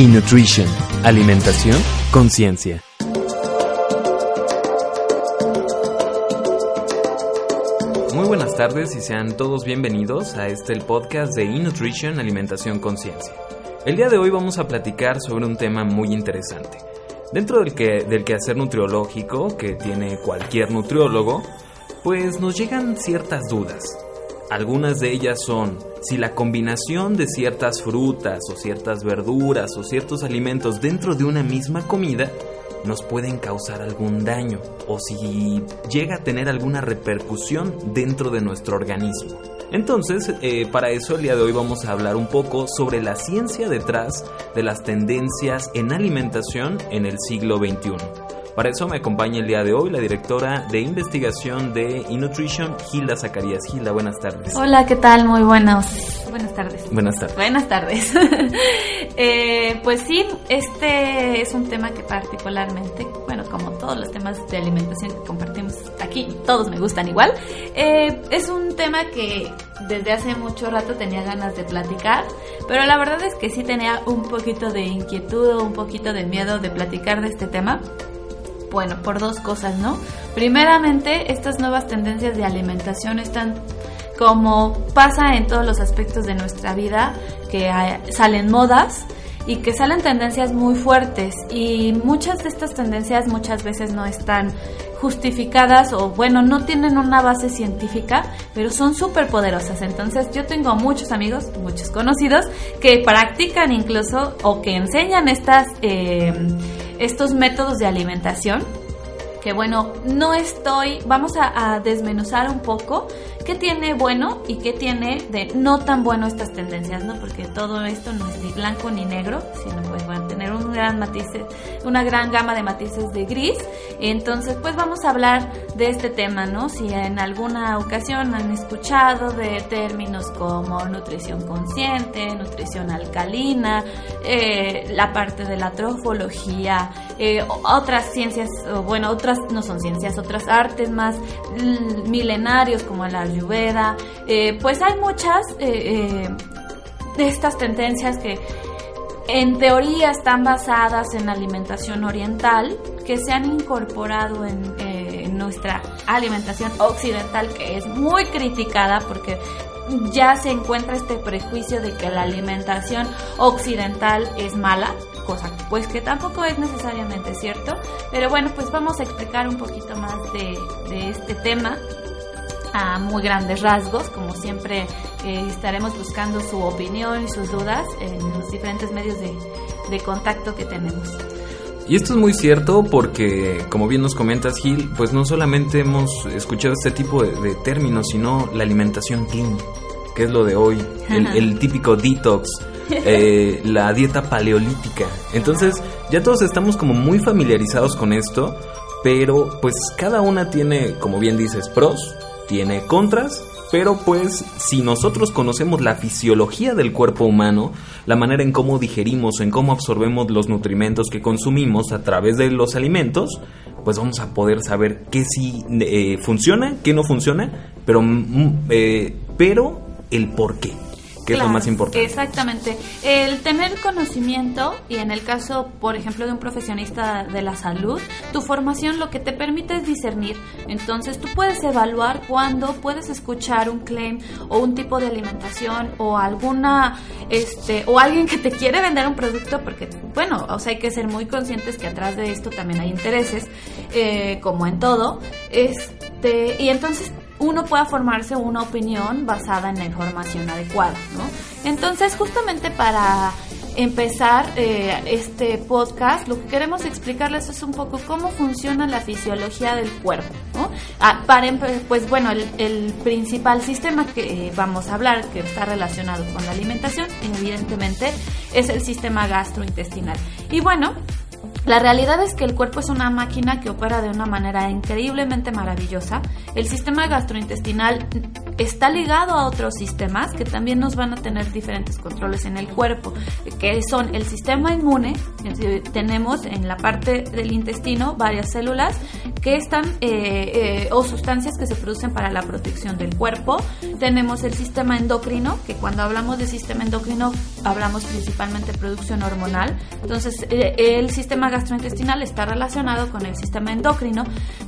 E-Nutrition. Alimentación, conciencia. Muy buenas tardes y sean todos bienvenidos a este el podcast de E-Nutrition Alimentación Conciencia. El día de hoy vamos a platicar sobre un tema muy interesante. Dentro del, que, del quehacer nutriológico que tiene cualquier nutriólogo, pues nos llegan ciertas dudas. Algunas de ellas son si la combinación de ciertas frutas o ciertas verduras o ciertos alimentos dentro de una misma comida nos pueden causar algún daño o si llega a tener alguna repercusión dentro de nuestro organismo. Entonces, eh, para eso el día de hoy vamos a hablar un poco sobre la ciencia detrás de las tendencias en alimentación en el siglo XXI. Para eso me acompaña el día de hoy la directora de investigación de eNutrition, Gilda Zacarías. Gilda, buenas tardes. Hola, ¿qué tal? Muy buenos. Buenas tardes. Buenas tardes. Buenas tardes. eh, pues sí, este es un tema que particularmente, bueno, como todos los temas de alimentación que compartimos aquí, todos me gustan igual. Eh, es un tema que desde hace mucho rato tenía ganas de platicar, pero la verdad es que sí tenía un poquito de inquietud o un poquito de miedo de platicar de este tema bueno, por dos cosas, ¿no? Primeramente, estas nuevas tendencias de alimentación están como pasa en todos los aspectos de nuestra vida, que salen modas y que salen tendencias muy fuertes y muchas de estas tendencias muchas veces no están justificadas o bueno, no tienen una base científica, pero son súper poderosas. Entonces yo tengo muchos amigos, muchos conocidos que practican incluso o que enseñan estas... Eh, estos métodos de alimentación que bueno, no estoy, vamos a, desmenuzar un poco qué tiene bueno y qué tiene de no tan bueno estas tendencias, ¿no? Porque todo esto no es ni blanco ni negro, sino pues van a tener un gran matices, una gran gama de matices de gris. Entonces, pues vamos a hablar de este tema, ¿no? Si en alguna ocasión han escuchado de términos como nutrición consciente, nutrición alcalina, eh, la parte de la trofología, eh, otras ciencias, bueno, otras no son ciencias, otras artes más milenarios como la eh, pues hay muchas de estas tendencias que en teoría están basadas en alimentación oriental que se han incorporado en, nuestra alimentación occidental que es muy criticada porque ya se encuentra este prejuicio de que la alimentación occidental es mala, cosa pues que tampoco es necesariamente cierto, pero bueno, pues vamos a explicar un poquito más de este tema a muy grandes rasgos, como siempre eh, estaremos buscando su opinión y sus dudas en los diferentes medios de, de contacto que tenemos. Y esto es muy cierto porque, como bien nos comentas, Gil, pues no solamente hemos escuchado este tipo de, de términos, sino la alimentación clean, que es lo de hoy, el, el típico detox, eh, la dieta paleolítica. Entonces, ya todos estamos como muy familiarizados con esto, pero pues cada una tiene, como bien dices, pros, tiene contras pero pues si nosotros conocemos la fisiología del cuerpo humano, la manera en cómo digerimos, en cómo absorbemos los nutrimentos que consumimos a través de los alimentos, pues vamos a poder saber qué sí eh, funciona, qué no funciona, pero, mm, eh, pero el por qué que es lo más importante. Exactamente. El tener conocimiento, y en el caso, por ejemplo, de un profesionista de la salud, tu formación lo que te permite es discernir. Entonces, tú puedes evaluar cuando puedes escuchar un claim o un tipo de alimentación o alguna, este, o alguien que te quiere vender un producto, porque, bueno, o sea, hay que ser muy conscientes que atrás de esto también hay intereses, eh, como en todo. Este, y entonces uno pueda formarse una opinión basada en la información adecuada, ¿no? Entonces, justamente para empezar eh, este podcast, lo que queremos explicarles es un poco cómo funciona la fisiología del cuerpo. ¿no? Ah, pues bueno, el, el, principal sistema que vamos a hablar, que está relacionado con la alimentación, evidentemente es el sistema gastrointestinal. Y bueno, la realidad es que el cuerpo es una máquina que opera de una manera increíblemente maravillosa. El sistema gastrointestinal está ligado a otros sistemas que también nos van a tener diferentes controles en el cuerpo, que son el sistema inmune, tenemos en la parte del intestino varias células que están eh, eh, o sustancias que se producen para la protección del cuerpo. Tenemos el sistema endocrino, que cuando hablamos de sistema endocrino hablamos principalmente de producción hormonal. Entonces eh, el sistema gastrointestinal está relacionado con el sistema endocrino,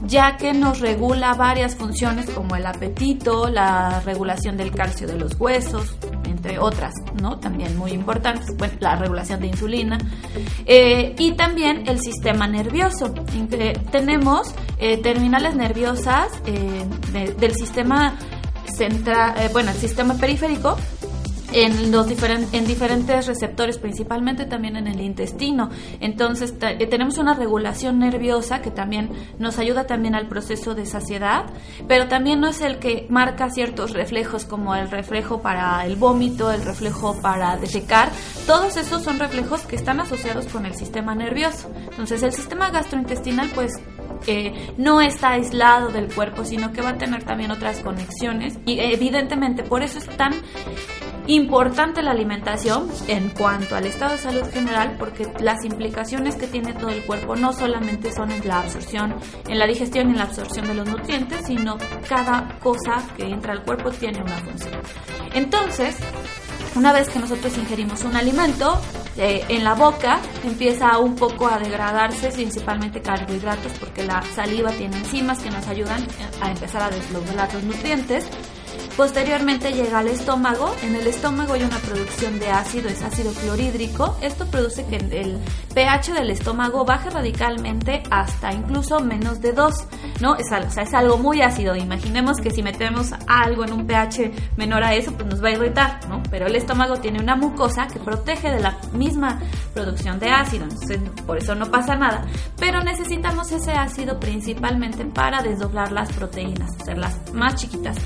ya que nos regula varias funciones como el apetito, la regulación del calcio de los huesos, entre otras, ¿no? También muy importantes, bueno, la regulación de insulina eh, y también el sistema nervioso. tenemos eh, terminales nerviosas eh, del sistema central, bueno, el sistema periférico en los en diferentes receptores, principalmente también en el intestino. Entonces eh, tenemos una regulación nerviosa que también nos ayuda también al proceso de saciedad, pero también no es el que marca ciertos reflejos como el reflejo para el vómito, el reflejo para defecar. Todos esos son reflejos que están asociados con el sistema nervioso. Entonces el sistema gastrointestinal pues eh, no está aislado del cuerpo, sino que va a tener también otras conexiones y evidentemente por eso es tan Importante la alimentación en cuanto al estado de salud general porque las implicaciones que tiene todo el cuerpo no solamente son en la absorción, en la digestión y en la absorción de los nutrientes, sino cada cosa que entra al cuerpo tiene una función. Entonces, una vez que nosotros ingerimos un alimento, eh, en la boca empieza un poco a degradarse principalmente carbohidratos porque la saliva tiene enzimas que nos ayudan a empezar a desglosar los nutrientes Posteriormente llega al estómago. En el estómago hay una producción de ácido, es ácido clorhídrico. Esto produce que el pH del estómago baje radicalmente hasta incluso menos de 2, ¿no? Es, o sea, es algo muy ácido. Imaginemos que si metemos algo en un pH menor a eso, pues nos va a irritar, ¿no? Pero el estómago tiene una mucosa que protege de la misma producción de ácido, entonces por eso no pasa nada. Pero necesitamos ese ácido principalmente para desdoblar las proteínas, hacerlas más chiquitas.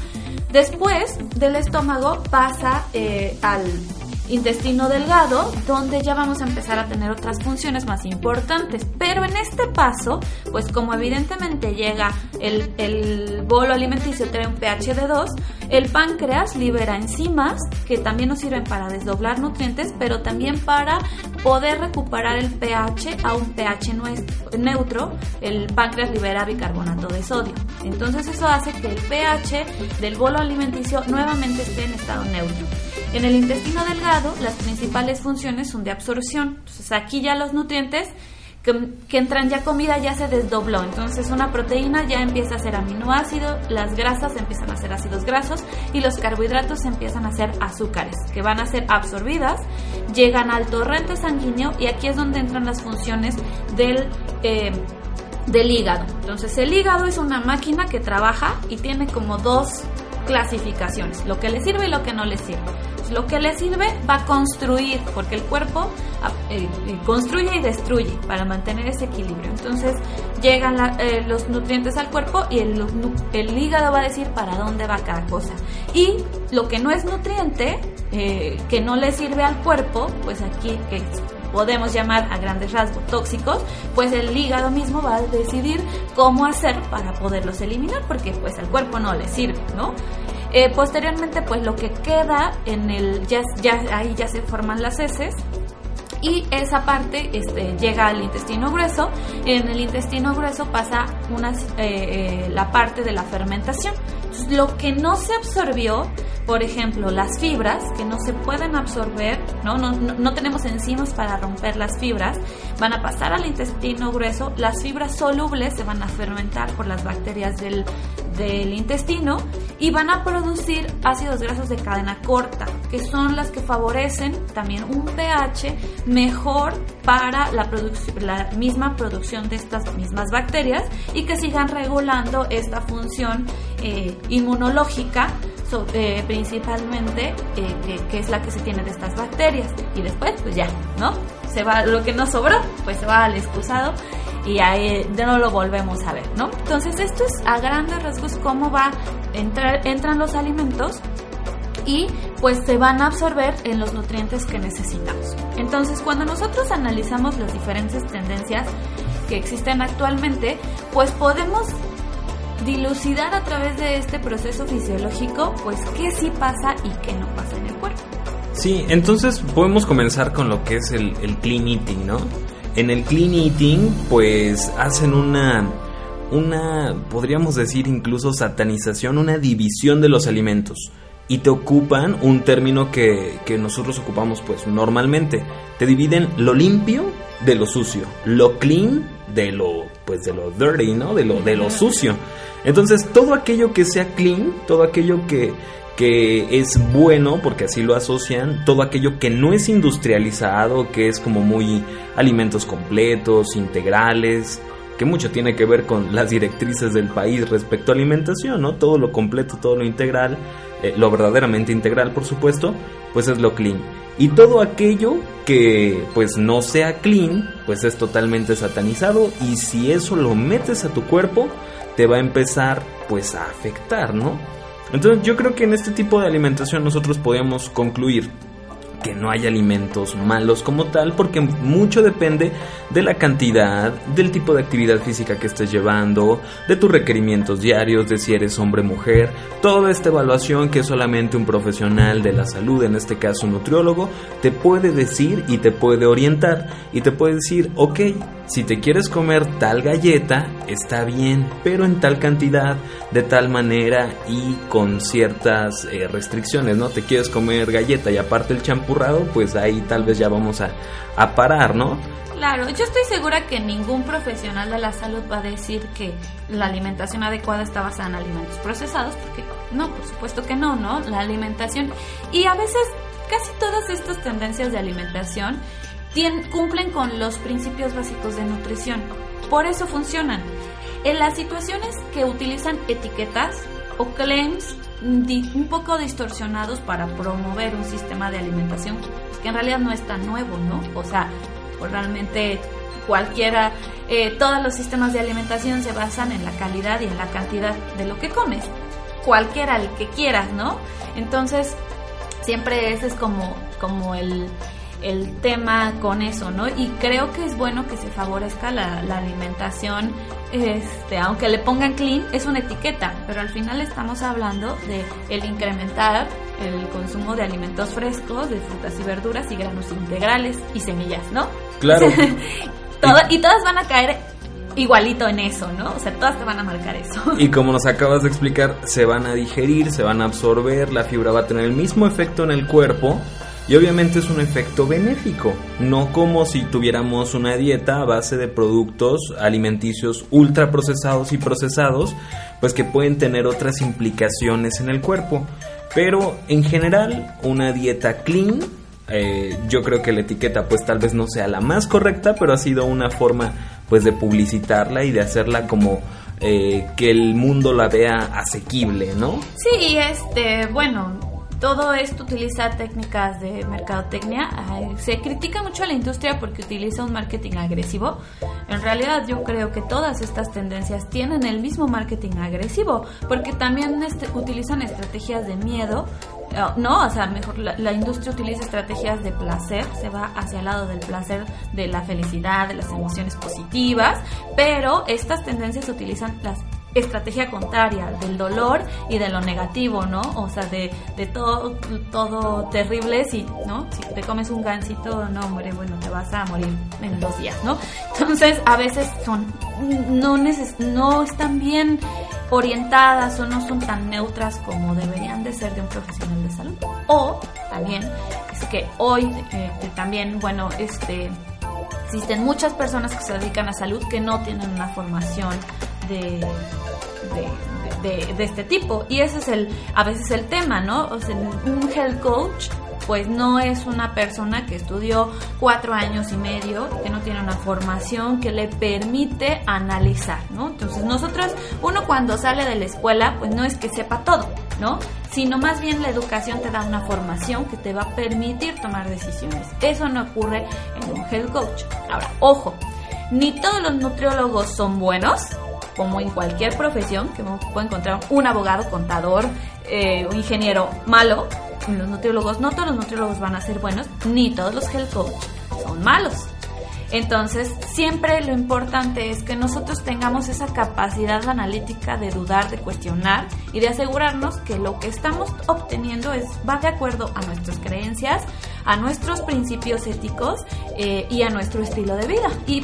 Después del estómago pasa eh, al intestino delgado, donde ya vamos a empezar a tener otras funciones más importantes. Pero en este paso, pues como evidentemente llega el, bolo alimenticio, tiene un pH de 2, el páncreas libera enzimas que también nos sirven para desdoblar nutrientes, pero también para poder recuperar el pH a un pH neutro. El páncreas libera bicarbonato de sodio. Entonces eso hace que el pH del bolo alimenticio nuevamente esté en estado neutro. En el intestino delgado, las principales funciones son de absorción. Entonces aquí ya los nutrientes que, entran ya comida ya se desdobló. Entonces una proteína ya empieza a ser aminoácido, las grasas empiezan a ser ácidos grasos y los carbohidratos empiezan a ser azúcares que van a ser absorbidas, llegan al torrente sanguíneo y aquí es donde entran las funciones del... Eh, del hígado. Entonces el hígado es una máquina que trabaja y tiene como dos clasificaciones, lo que le sirve y lo que no le sirve. Lo que le sirve va a construir, porque el cuerpo ah, eh, eh, construye y destruye para mantener ese equilibrio. Entonces llegan eh, los nutrientes al cuerpo y el, hígado va a decir para dónde va cada cosa. Y lo que no es nutriente, que no le sirve al cuerpo, pues aquí que podemos llamar a grandes rasgos tóxicos, pues el hígado mismo va a decidir cómo hacer para poderlos eliminar, porque pues al cuerpo no le sirve, ¿no? Eh, posteriormente, pues lo que queda en el, ya, ahí ya se forman las heces, y esa parte este, llega al intestino grueso. En el intestino grueso pasa una, eh, eh, la parte de la fermentación. lo que no se absorbió por ejemplo, las fibras que no se pueden absorber, ¿no? No, no, tenemos enzimas para romper las fibras, van a pasar al intestino grueso, las fibras solubles se van a fermentar por las bacterias del, del intestino y van a producir ácidos grasos de cadena corta, que son las que favorecen también un pH mejor para la, misma producción de estas mismas bacterias y que sigan regulando esta función eh, inmunológica eh, principalmente eh, que, es la que se tiene de estas bacterias y después pues ya, ¿no? Se va, lo que no sobró pues se va al excusado y ahí no lo volvemos a ver, ¿no? Entonces esto es a grandes rasgos cómo va entrar, entran los alimentos y pues se van a absorber en los nutrientes que necesitamos. Entonces cuando nosotros analizamos las diferentes tendencias que existen actualmente, pues podemos dilucidar a través de este proceso fisiológico, pues qué sí pasa y qué no pasa en el cuerpo. Sí, entonces podemos comenzar con lo que es el, clean eating, ¿no? En el clean eating, pues hacen una, una, podríamos decir incluso satanización, una división de los alimentos y te ocupan un término que, que, nosotros ocupamos pues normalmente. Te dividen lo limpio de lo sucio, lo clean de lo pues de lo dirty, ¿no? De lo de lo sucio. Entonces, todo aquello que sea clean, todo aquello que que es bueno, porque así lo asocian, todo aquello que no es industrializado, que es como muy alimentos completos, integrales, que mucho tiene que ver con las directrices del país respecto a alimentación, ¿no? Todo lo completo, todo lo integral, eh, lo verdaderamente integral, por supuesto, pues es lo clean. Y todo aquello que pues no sea clean, pues es totalmente satanizado y si eso lo metes a tu cuerpo, te va a empezar pues a afectar, ¿no? Entonces yo creo que en este tipo de alimentación nosotros podemos concluir que no hay alimentos malos como tal, porque mucho depende de la cantidad, del tipo de actividad física que estés llevando, de tus requerimientos diarios, de si eres hombre o mujer, toda esta evaluación que solamente un profesional de la salud, en este caso un nutriólogo, te puede decir y te puede orientar y te puede decir, ok, si te quieres comer tal galleta, está bien, pero en tal cantidad, de tal manera y con ciertas eh, restricciones, ¿no? Te quieres comer galleta y aparte el pues ahí tal vez ya vamos a parar, ¿no? Claro, yo estoy segura que ningún profesional de la salud va a decir que la alimentación adecuada está basada en alimentos procesados, porque no, por supuesto que no, ¿no? La alimentación y a veces casi todas estas tendencias de alimentación cumplen con los principios básicos de nutrición. Por eso funcionan. En las situaciones que utilizan etiquetas o claims un poco distorsionados para promover un sistema de alimentación que en realidad no es tan nuevo, ¿no? O sea, pues realmente cualquiera, eh, todos los sistemas de alimentación se basan en la calidad y en la cantidad de lo que comes, cualquiera el que quieras, ¿no? Entonces, siempre ese es como, como el, el tema con eso, ¿no? Y creo que es bueno que se favorezca la, alimentación, este, aunque le pongan clean, es una etiqueta, pero al final estamos hablando de el incrementar el consumo de alimentos frescos, de frutas y verduras y granos integrales y semillas, ¿no? Claro. y todas van a caer igualito en eso, ¿no? O sea, todas te van a marcar eso. Y como nos acabas de explicar, se van a digerir, se van a absorber, la fibra va a tener el mismo efecto en el cuerpo y obviamente es un efecto benéfico, no como si tuviéramos una dieta a base de productos alimenticios ultraprocesados y procesados, pues que pueden tener otras implicaciones en el cuerpo. Pero en general, una dieta clean, eh, yo creo que la etiqueta pues tal vez no sea la más correcta, pero ha sido una forma pues de publicitarla y de hacerla como eh, que el mundo la vea asequible, ¿no? Sí, este, bueno, todo esto utiliza técnicas de mercadotecnia. Se critica mucho a la industria porque utiliza un marketing agresivo. En realidad yo creo que todas estas tendencias tienen el mismo marketing agresivo porque también este, utilizan estrategias de miedo. Eh, no, o sea, mejor la, la, industria utiliza estrategias de placer, se va hacia el lado del placer, de la felicidad, de las emociones positivas, pero estas tendencias utilizan las estrategia contraria del dolor y de lo negativo, ¿no? O sea, de, de todo, todo terrible, si, ¿no? Si te comes un gansito, no, hombre, bueno, te vas a morir en dos días, ¿no? Entonces, a veces son, no, neces no están bien orientadas o no son tan neutras como deberían de ser de un profesional de salud. O, también, es que hoy eh, también, bueno, este existen muchas personas que se dedican a salud que no tienen una formación de, este tipo. Y ese es el, a veces el tema, ¿no? O un health coach pues no es una persona que estudió cuatro años y medio, que no tiene una formación que le permite analizar, ¿no? Entonces nosotros, uno cuando sale de la escuela, pues no es que sepa todo, ¿no? Sino más bien la educación te da una formación que te va a permitir tomar decisiones. Eso no ocurre en un health coach. Ahora, ojo, ni todos los nutriólogos son buenos, como en cualquier profesión, que uno puede encontrar un abogado, contador, eh, un ingeniero malo, los nutriólogos, no todos los nutriólogos van a ser buenos, ni todos los health coach son malos. Entonces, siempre lo importante es que nosotros tengamos esa capacidad analítica de dudar, de cuestionar y de asegurarnos que lo que estamos obteniendo es, va de acuerdo a nuestras creencias, a nuestros principios éticos eh, y a nuestro estilo de vida. Y,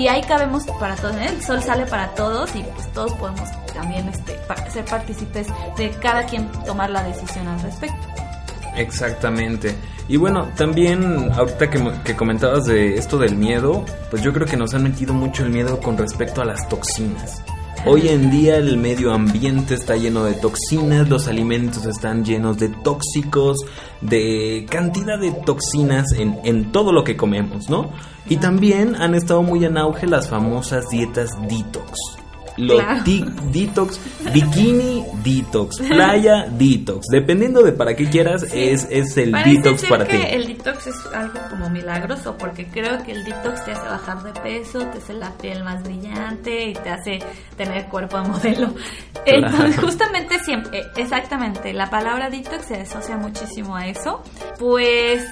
y ahí cabemos para todos, ¿eh? el sol sale para todos y pues todos podemos también este, ser partícipes de cada quien tomar la decisión al respecto. Exactamente. Y bueno, también ahorita que, que, comentabas de esto del miedo, pues yo creo que nos han metido mucho el miedo con respecto a las toxinas. Hoy en día el medio ambiente está lleno de toxinas, los alimentos están llenos de tóxicos, de cantidad de toxinas en, en todo lo que comemos, ¿no? Y también han estado muy en auge las famosas dietas detox los detox, bikini detox, playa detox. Dependiendo de para qué quieras, es, es el detox para ti. El detox es algo como milagroso porque creo que el detox te hace bajar de peso, te hace la piel más brillante y te hace tener cuerpo de modelo. Entonces, justamente siempre, exactamente, la palabra detox se asocia muchísimo a eso. Pues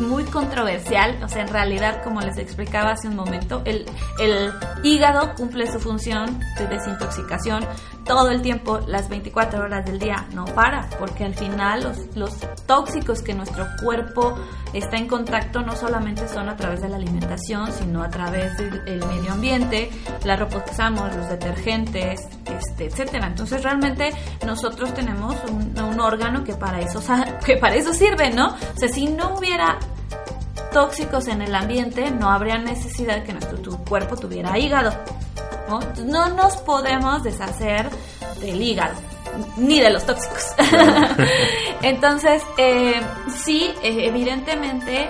muy controversial, o sea, en realidad, como les explicaba hace un momento, el, el hígado cumple su función de desintoxicación todo el tiempo, las 24 horas del día, no para, porque al final los, los tóxicos que nuestro cuerpo está en contacto no solamente son a través de la alimentación, sino a través del medio ambiente, la ropa que usamos, los detergentes, este, etcétera. Entonces realmente nosotros tenemos un, un órgano que para eso que para eso sirve, ¿no? O sea, si no hubiera tóxicos en el ambiente, no habría necesidad que nuestro cuerpo tuviera hígado. ¿no? no nos podemos deshacer del hígado ni de los tóxicos. Entonces, eh, sí, eh, evidentemente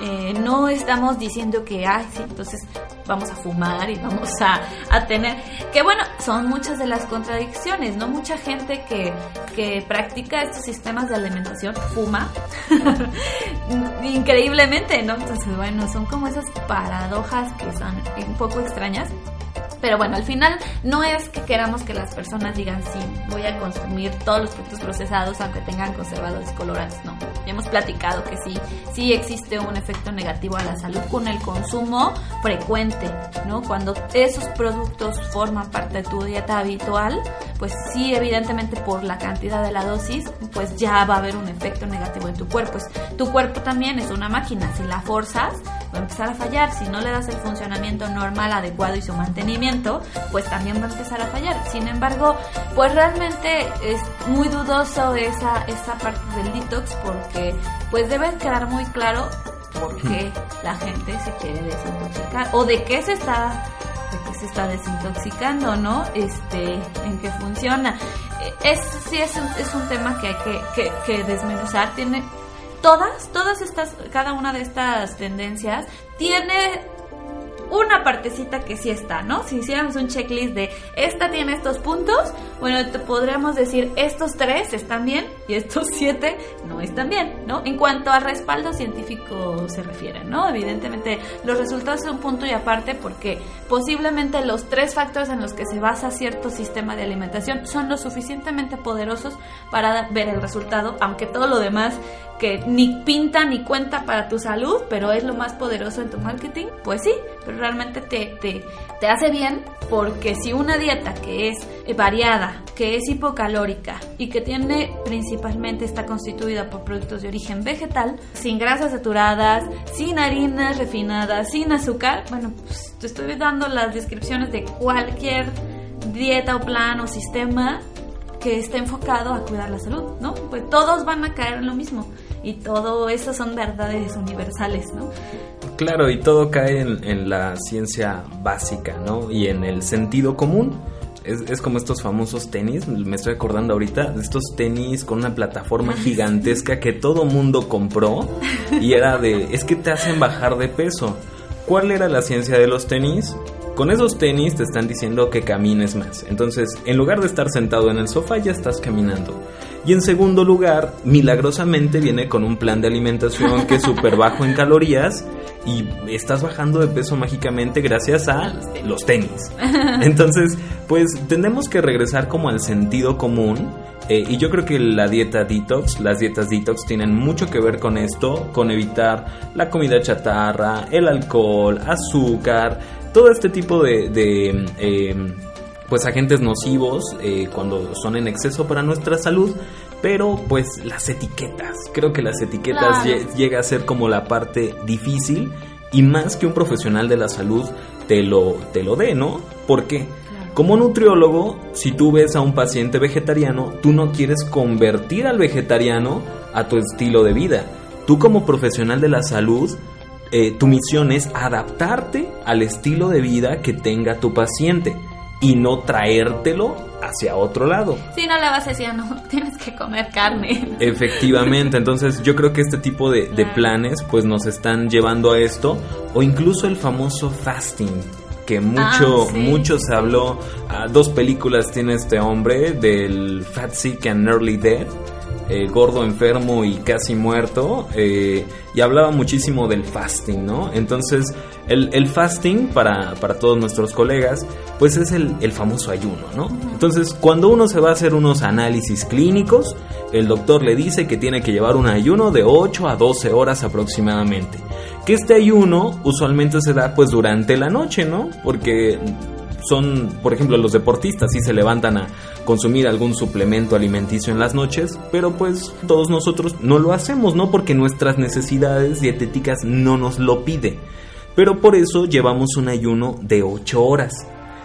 eh, no estamos diciendo que, ay, sí, entonces vamos a fumar y vamos a, a, tener... Que bueno, son muchas de las contradicciones, ¿no? Mucha gente que, que practica estos sistemas de alimentación fuma increíblemente, ¿no? Entonces, bueno, son como esas paradojas que son un poco extrañas. Pero bueno, al final no es que queramos que las personas digan sí, voy a consumir todos los productos procesados aunque tengan conservadores colorantes. No, ya hemos platicado que sí, sí existe un efecto negativo a la salud con el consumo frecuente, ¿no? Cuando esos productos forman parte de tu dieta habitual, pues sí, evidentemente por la cantidad de la dosis, pues ya va a haber un efecto negativo en tu cuerpo. Pues, tu cuerpo también es una máquina, si la forzas, va a empezar a fallar. Si no le das el funcionamiento normal, adecuado y su mantenimiento, pues también va a empezar a fallar. Sin embargo, pues realmente es muy dudoso esa, esa parte del detox porque pues debe quedar muy claro por qué la gente se quiere desintoxicar o de qué se está de qué se está desintoxicando, ¿no? Este, en qué funciona. Es, sí es un, es un tema que hay que, que, que desmenuzar. Tiene todas, todas estas, cada una de estas tendencias tiene una partecita que sí está, ¿no? Si hiciéramos un checklist de esta tiene estos puntos, bueno, te podríamos decir estos tres están bien y estos siete no están bien, ¿no? En cuanto al respaldo científico se refiere, ¿no? Evidentemente los resultados son un punto y aparte porque posiblemente los tres factores en los que se basa cierto sistema de alimentación son lo suficientemente poderosos para ver el resultado, aunque todo lo demás que ni pinta ni cuenta para tu salud, pero es lo más poderoso en tu marketing, pues sí, pero realmente te, te, te hace bien porque si una dieta que es variada, que es hipocalórica y que tiene principalmente está constituida por productos de origen vegetal, sin grasas saturadas, sin harinas refinadas, sin azúcar, bueno, pues te estoy dando las descripciones de cualquier dieta o plan o sistema que esté enfocado a cuidar la salud, ¿no? Pues todos van a caer en lo mismo y todo eso son verdades universales, ¿no? Claro, y todo cae en, en, la ciencia básica, ¿no? Y en el sentido común. Es, es, como estos famosos tenis, me estoy acordando ahorita, de estos tenis con una plataforma gigantesca que todo mundo compró y era de, es que te hacen bajar de peso. ¿Cuál era la ciencia de los tenis? Con esos tenis te están diciendo que camines más. Entonces, en lugar de estar sentado en el sofá, ya estás caminando. Y en segundo lugar, milagrosamente viene con un plan de alimentación que es súper bajo en calorías y estás bajando de peso mágicamente gracias a los tenis. Entonces, pues tenemos que regresar como al sentido común. Eh, y yo creo que la dieta detox, las dietas detox tienen mucho que ver con esto, con evitar la comida chatarra, el alcohol, azúcar, todo este tipo de, eh, pues agentes nocivos eh, cuando son en exceso para nuestra salud pero pues las etiquetas creo que las etiquetas llega a ser como la parte difícil y más que un profesional de la salud te lo te lo dé no ¿por qué? Como nutriólogo, si tú ves a un paciente vegetariano, tú no quieres convertir al vegetariano a tu estilo de vida. Tú como profesional de la salud eh, tu misión es adaptarte al estilo de vida que tenga tu paciente y no traértelo hacia otro lado. Si no le vas a decir, no, tienes que comer carne. Efectivamente, entonces yo creo que este tipo de, planes pues nos están llevando a esto, o incluso el famoso fasting, que mucho, ah, mucho se habló, ah, dos películas tiene este hombre, del Fat Sick and Early Dead, eh, gordo, enfermo y casi muerto, eh, y hablaba muchísimo del fasting, ¿no? Entonces, el, fasting, para, para, todos nuestros colegas, pues es el, el, famoso ayuno, ¿no? Entonces, cuando uno se va a hacer unos análisis clínicos, el doctor le dice que tiene que llevar un ayuno de 8 a 12 horas aproximadamente. Que este ayuno usualmente se da pues durante la noche, ¿no? Porque son, por ejemplo, los deportistas sí se levantan a consumir algún suplemento alimenticio en las noches, pero pues todos nosotros no lo hacemos, ¿no? Porque nuestras necesidades dietéticas no nos lo pide. Pero por eso llevamos un ayuno de 8 horas.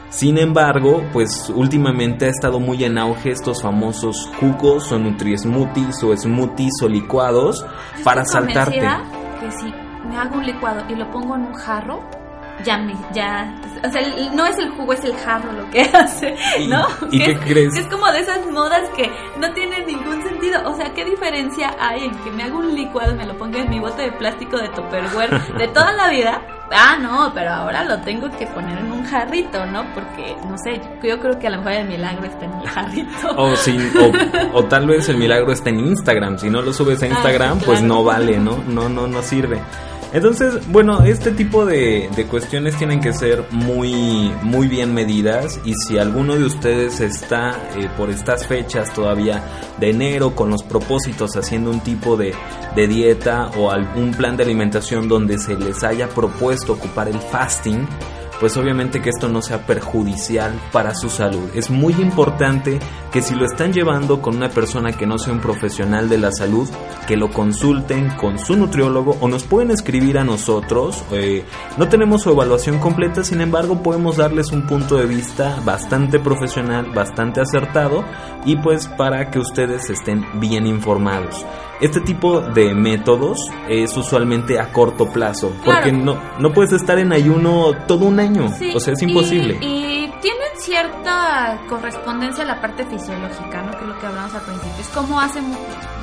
Sin embargo, pues últimamente ha estado muy en auge estos famosos jugos o nutri-smoothies o smoothies o licuados para saltarte. Que si me hago un licuado y lo pongo en un jarro, ya, ya, o sea, no es el jugo, es el jarro lo que hace, ¿no? ¿Y, qué crees? Es como de esas modas que no tienen ningún sentido. O sea, ¿qué diferencia hay en que me haga un licuado y me lo ponga en mi bote de plástico de Tupperware de toda la vida? Ah, no, pero ahora lo tengo que poner en un jarrito, ¿no? Porque, no sé, yo creo que a lo mejor el milagro está en el jarrito. O, sí, o, tal vez el milagro está en Instagram. Si no lo subes a ah, Instagram, pues no vale, ¿no? No, no, no sirve. Entonces, bueno, este tipo de, cuestiones tienen que ser muy, muy bien medidas y si alguno de ustedes está eh, por estas fechas todavía de enero con los propósitos haciendo un tipo de, de dieta o algún plan de alimentación donde se les haya propuesto ocupar el fasting, pues obviamente que esto no sea perjudicial para su salud. Es muy importante que si lo están llevando con una persona que no sea un profesional de la salud, que lo consulten con su nutriólogo o nos pueden escribir a nosotros. Eh, no tenemos su evaluación completa, sin embargo podemos darles un punto de vista bastante profesional, bastante acertado y pues para que ustedes estén bien informados. Este tipo de métodos es usualmente a corto plazo, porque no, no puedes estar en ayuno todo un año, o sea, es imposible. Y, tienen cierta correspondencia a la parte fisiológica, ¿no? que es lo que hablamos al principio. Es como hace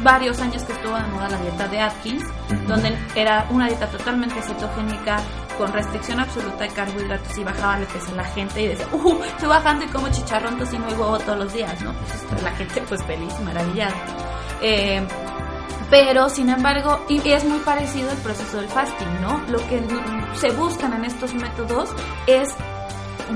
varios años que estuvo de moda la dieta de Atkins, donde era una dieta totalmente cetogénica, con restricción absoluta de carbohidratos y bajaba el peso la gente y decía, uh, estoy bajando y como chicharrón, tocino y huevo todos los días, ¿no? Pues, la gente pues feliz, maravillada. Eh, pero, sin embargo, y es muy parecido el proceso del fasting, ¿no? Lo que se buscan en estos métodos es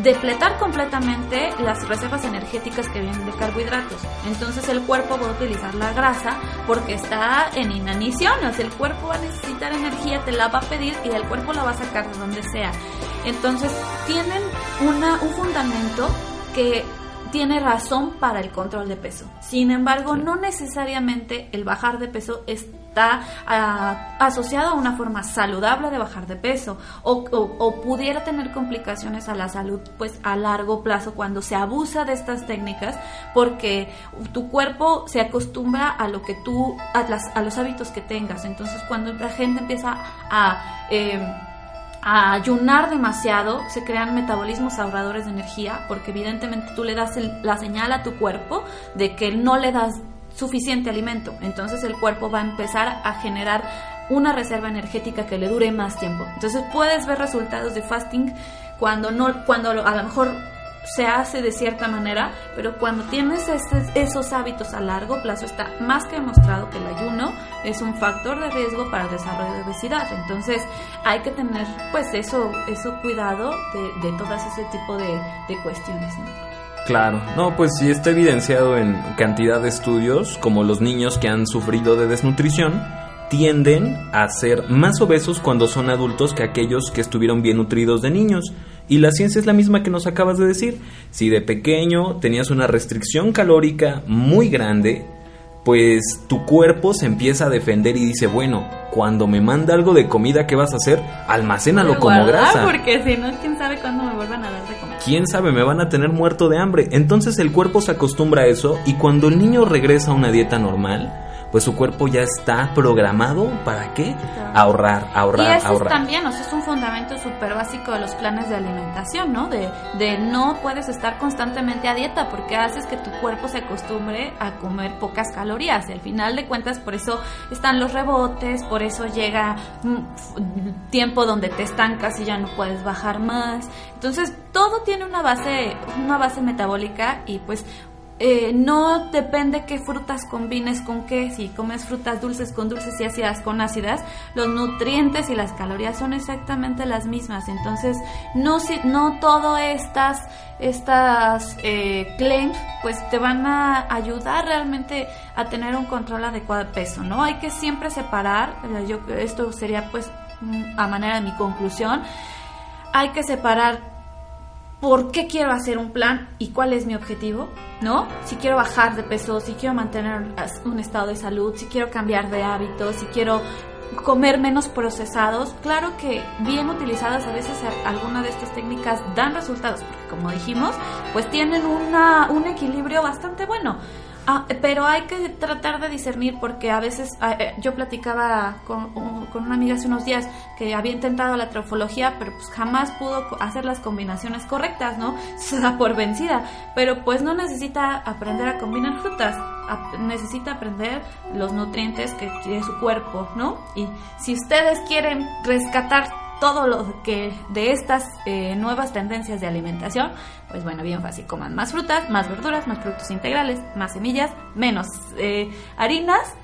depletar completamente las reservas energéticas que vienen de carbohidratos. Entonces el cuerpo va a utilizar la grasa porque está en inanición, o sea, el cuerpo va a necesitar energía, te la va a pedir y el cuerpo la va a sacar de donde sea. Entonces tienen una, un fundamento que tiene razón para el control de peso. Sin embargo, no necesariamente el bajar de peso está ah, asociado a una forma saludable de bajar de peso o, pudiera tener complicaciones a la salud pues a largo plazo cuando se abusa de estas técnicas porque tu cuerpo se acostumbra a lo que tú, a, las, a los hábitos que tengas. Entonces cuando la gente empieza a... Eh, a ayunar demasiado, se crean metabolismos ahorradores de energía, porque evidentemente tú le das la señal a tu cuerpo de que no le das suficiente alimento. Entonces el cuerpo va a empezar a generar una reserva energética que le dure más tiempo. Entonces puedes ver resultados de fasting cuando no cuando a lo mejor se hace de cierta manera, pero cuando tienes esos hábitos a largo plazo está más que demostrado que el ayuno es un factor de riesgo para el desarrollo de obesidad. Entonces hay que tener pues eso, eso cuidado de, de todas ese tipo de, cuestiones. Claro, no, pues sí está evidenciado en cantidad de estudios, como los niños que han sufrido de desnutrición, tienden a ser más obesos cuando son adultos que aquellos que estuvieron bien nutridos de niños. Y la ciencia es la misma que nos acabas de decir. Si de pequeño tenías una restricción calórica muy grande, pues tu cuerpo se empieza a defender y dice, bueno, cuando me manda algo de comida, ¿qué vas a hacer? Almacénalo como grasa. Porque si no, quién sabe cuándo me vuelvan a dar de comer. Quién sabe, me van a tener muerto de hambre. Entonces el cuerpo se acostumbra a eso y cuando el niño regresa a una dieta normal, pues su cuerpo ya está programado para qué? Ahorrar, ahorrar, y eso ahorrar. también, o sea, es un fundamento súper básico de los planes de alimentación, ¿no? De, de no puedes estar constantemente a dieta porque haces que tu cuerpo se acostumbre a comer pocas calorías. Y al final de cuentas, por eso están los rebotes, por eso llega tiempo donde te estancas y ya no puedes bajar más. Entonces, todo tiene una base, una base metabólica y pues eh, no depende qué frutas combines con qué, si comes frutas dulces con dulces y ácidas con ácidas, los nutrientes y las calorías son exactamente las mismas. Entonces, no, si, no todo estas, estas eh, claims pues te van a ayudar realmente a tener un control adecuado de peso, ¿no? Hay que siempre separar, yo, esto sería pues mm, a manera de mi conclusión, hay que separar por qué quiero hacer un plan y cuál es mi objetivo, ¿no? Si quiero bajar de peso, si quiero mantener un estado de salud, si quiero cambiar de hábitos, si quiero comer menos procesados. Claro que bien utilizadas a veces algunas de estas técnicas dan resultados, porque como dijimos, pues tienen una, un equilibrio bastante bueno. Ah, pero hay que tratar de discernir porque a veces ah, eh, yo platicaba con, con, una amiga hace unos días que había intentado la trofología pero pues jamás pudo hacer las combinaciones correctas, ¿no? Se da por vencida, pero pues no necesita aprender a combinar frutas, necesita aprender los nutrientes que tiene su cuerpo, ¿no? Y si ustedes quieren rescatar todo lo que de estas eh, nuevas tendencias de alimentación, pues bueno, bien fácil, coman más frutas, más verduras, más productos integrales, más semillas, menos eh, harinas,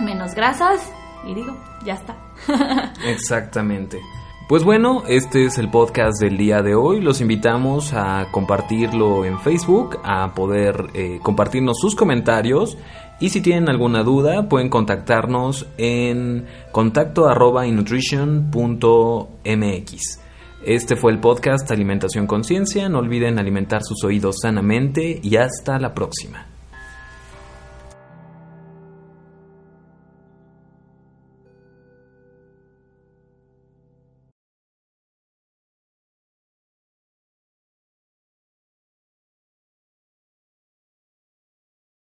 menos grasas y digo, ya está. Exactamente. Pues bueno, este es el podcast del día de hoy. Los invitamos a compartirlo en Facebook, a poder eh, compartirnos sus comentarios y si tienen alguna duda, pueden contactarnos en contacto arroba Este fue el podcast Alimentación Conciencia. No olviden alimentar sus oídos sanamente y hasta la próxima.